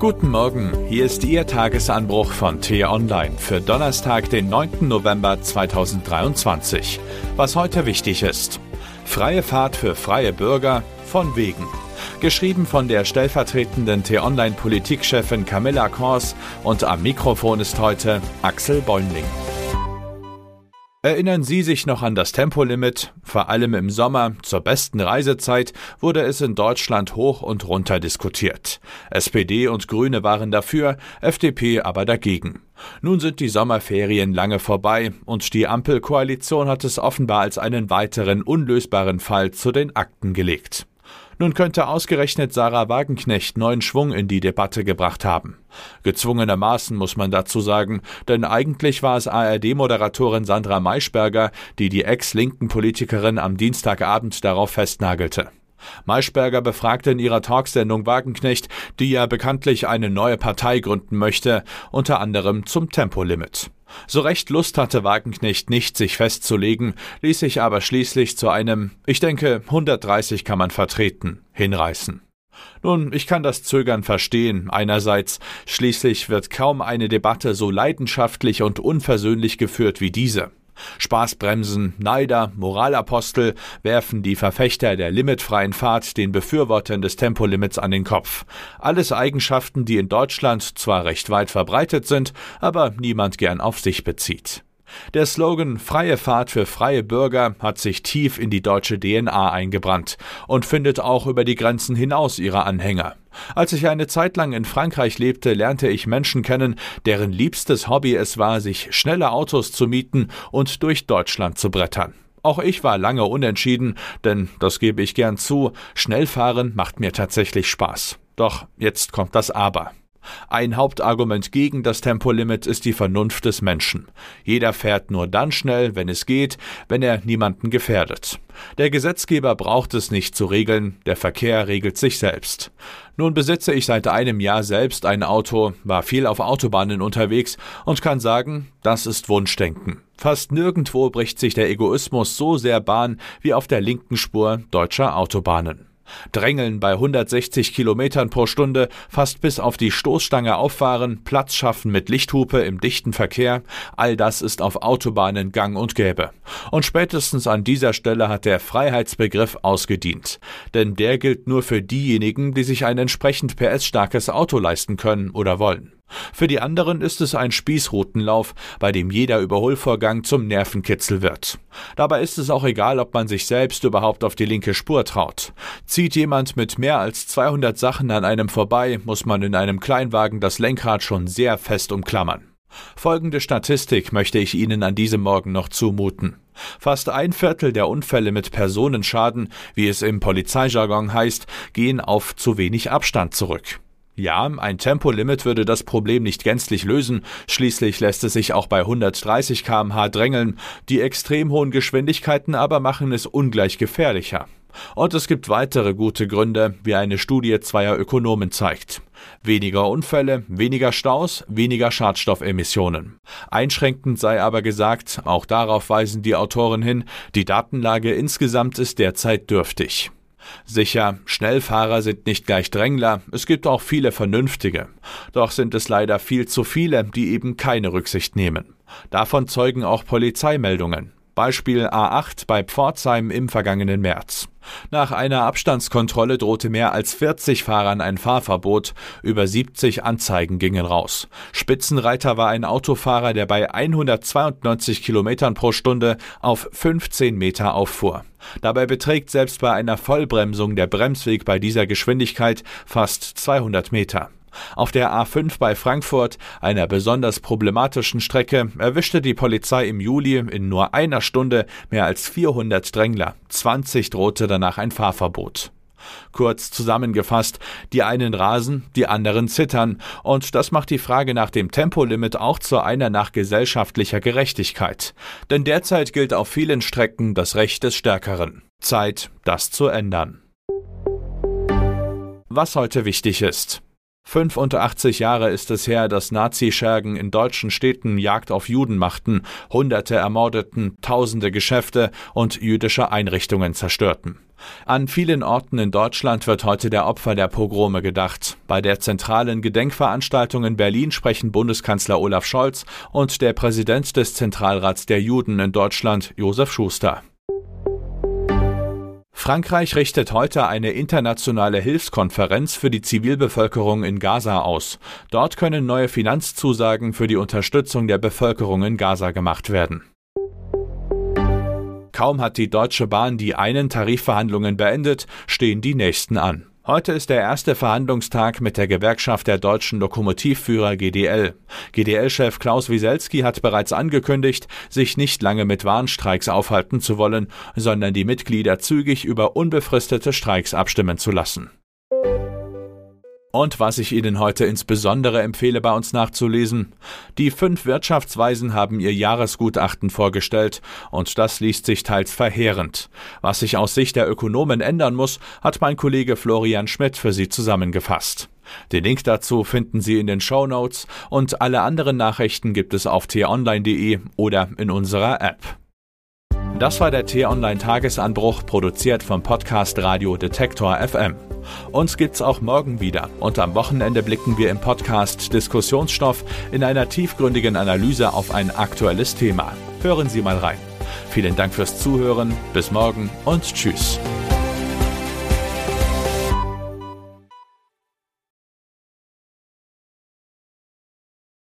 Guten Morgen, hier ist Ihr Tagesanbruch von T-Online für Donnerstag, den 9. November 2023. Was heute wichtig ist. Freie Fahrt für freie Bürger von wegen. Geschrieben von der stellvertretenden T-Online-Politikchefin Camilla Kors und am Mikrofon ist heute Axel Bäumling. Erinnern Sie sich noch an das Tempolimit? Vor allem im Sommer, zur besten Reisezeit, wurde es in Deutschland hoch und runter diskutiert. SPD und Grüne waren dafür, FDP aber dagegen. Nun sind die Sommerferien lange vorbei und die Ampelkoalition hat es offenbar als einen weiteren unlösbaren Fall zu den Akten gelegt. Nun könnte ausgerechnet Sarah Wagenknecht neuen Schwung in die Debatte gebracht haben. Gezwungenermaßen muss man dazu sagen, denn eigentlich war es ARD-Moderatorin Sandra Maischberger, die die ex-linken Politikerin am Dienstagabend darauf festnagelte. Maischberger befragte in ihrer Talksendung Wagenknecht, die ja bekanntlich eine neue Partei gründen möchte, unter anderem zum Tempolimit. So recht Lust hatte Wagenknecht nicht, sich festzulegen, ließ sich aber schließlich zu einem, ich denke, 130 kann man vertreten, hinreißen. Nun, ich kann das Zögern verstehen. Einerseits, schließlich wird kaum eine Debatte so leidenschaftlich und unversöhnlich geführt wie diese. Spaßbremsen, Neider, Moralapostel werfen die Verfechter der limitfreien Fahrt den Befürwortern des Tempolimits an den Kopf. Alles Eigenschaften, die in Deutschland zwar recht weit verbreitet sind, aber niemand gern auf sich bezieht. Der Slogan Freie Fahrt für freie Bürger hat sich tief in die deutsche DNA eingebrannt und findet auch über die Grenzen hinaus ihre Anhänger. Als ich eine Zeit lang in Frankreich lebte, lernte ich Menschen kennen, deren liebstes Hobby es war, sich schnelle Autos zu mieten und durch Deutschland zu brettern. Auch ich war lange unentschieden, denn, das gebe ich gern zu, Schnellfahren macht mir tatsächlich Spaß. Doch jetzt kommt das Aber. Ein Hauptargument gegen das Tempolimit ist die Vernunft des Menschen. Jeder fährt nur dann schnell, wenn es geht, wenn er niemanden gefährdet. Der Gesetzgeber braucht es nicht zu regeln, der Verkehr regelt sich selbst. Nun besitze ich seit einem Jahr selbst ein Auto, war viel auf Autobahnen unterwegs und kann sagen, das ist Wunschdenken. Fast nirgendwo bricht sich der Egoismus so sehr Bahn wie auf der linken Spur deutscher Autobahnen. Drängeln bei 160 Kilometern pro Stunde, fast bis auf die Stoßstange auffahren, Platz schaffen mit Lichthupe im dichten Verkehr, all das ist auf Autobahnen gang und gäbe. Und spätestens an dieser Stelle hat der Freiheitsbegriff ausgedient. Denn der gilt nur für diejenigen, die sich ein entsprechend PS-starkes Auto leisten können oder wollen. Für die anderen ist es ein Spießrutenlauf, bei dem jeder Überholvorgang zum Nervenkitzel wird. Dabei ist es auch egal, ob man sich selbst überhaupt auf die linke Spur traut. Zieht jemand mit mehr als 200 Sachen an einem vorbei, muss man in einem Kleinwagen das Lenkrad schon sehr fest umklammern. Folgende Statistik möchte ich Ihnen an diesem Morgen noch zumuten. Fast ein Viertel der Unfälle mit Personenschaden, wie es im Polizeijargon heißt, gehen auf zu wenig Abstand zurück. Ja, ein Tempolimit würde das Problem nicht gänzlich lösen, schließlich lässt es sich auch bei 130 kmh drängeln, die extrem hohen Geschwindigkeiten aber machen es ungleich gefährlicher. Und es gibt weitere gute Gründe, wie eine Studie zweier Ökonomen zeigt. Weniger Unfälle, weniger Staus, weniger Schadstoffemissionen. Einschränkend sei aber gesagt, auch darauf weisen die Autoren hin, die Datenlage insgesamt ist derzeit dürftig. Sicher, Schnellfahrer sind nicht gleich Drängler, es gibt auch viele Vernünftige. Doch sind es leider viel zu viele, die eben keine Rücksicht nehmen. Davon zeugen auch Polizeimeldungen. Beispiel A8 bei Pforzheim im vergangenen März. Nach einer Abstandskontrolle drohte mehr als 40 Fahrern ein Fahrverbot, über 70 Anzeigen gingen raus. Spitzenreiter war ein Autofahrer, der bei 192 Kilometern pro Stunde auf 15 Meter auffuhr. Dabei beträgt selbst bei einer Vollbremsung der Bremsweg bei dieser Geschwindigkeit fast 200 Meter. Auf der A5 bei Frankfurt, einer besonders problematischen Strecke, erwischte die Polizei im Juli in nur einer Stunde mehr als 400 Drängler. 20 drohte danach ein Fahrverbot. Kurz zusammengefasst, die einen rasen, die anderen zittern, und das macht die Frage nach dem Tempolimit auch zu einer nach gesellschaftlicher Gerechtigkeit. Denn derzeit gilt auf vielen Strecken das Recht des Stärkeren. Zeit, das zu ändern. Was heute wichtig ist. 85 Jahre ist es her, dass Nazischergen in deutschen Städten Jagd auf Juden machten, Hunderte ermordeten, Tausende Geschäfte und jüdische Einrichtungen zerstörten. An vielen Orten in Deutschland wird heute der Opfer der Pogrome gedacht. Bei der zentralen Gedenkveranstaltung in Berlin sprechen Bundeskanzler Olaf Scholz und der Präsident des Zentralrats der Juden in Deutschland, Josef Schuster. Frankreich richtet heute eine internationale Hilfskonferenz für die Zivilbevölkerung in Gaza aus. Dort können neue Finanzzusagen für die Unterstützung der Bevölkerung in Gaza gemacht werden. Kaum hat die Deutsche Bahn die einen Tarifverhandlungen beendet, stehen die nächsten an. Heute ist der erste Verhandlungstag mit der Gewerkschaft der deutschen Lokomotivführer GDL. GDL-Chef Klaus Wieselski hat bereits angekündigt, sich nicht lange mit Warnstreiks aufhalten zu wollen, sondern die Mitglieder zügig über unbefristete Streiks abstimmen zu lassen. Und was ich Ihnen heute insbesondere empfehle, bei uns nachzulesen. Die fünf Wirtschaftsweisen haben ihr Jahresgutachten vorgestellt, und das liest sich teils verheerend. Was sich aus Sicht der Ökonomen ändern muss, hat mein Kollege Florian Schmidt für Sie zusammengefasst. Den Link dazu finden Sie in den Show Notes und alle anderen Nachrichten gibt es auf t-online.de oder in unserer App. Das war der T-Online Tagesanbruch, produziert vom Podcast Radio Detektor FM. Uns gibt's auch morgen wieder und am Wochenende blicken wir im Podcast Diskussionsstoff in einer tiefgründigen Analyse auf ein aktuelles Thema. Hören Sie mal rein. Vielen Dank fürs Zuhören, bis morgen und tschüss.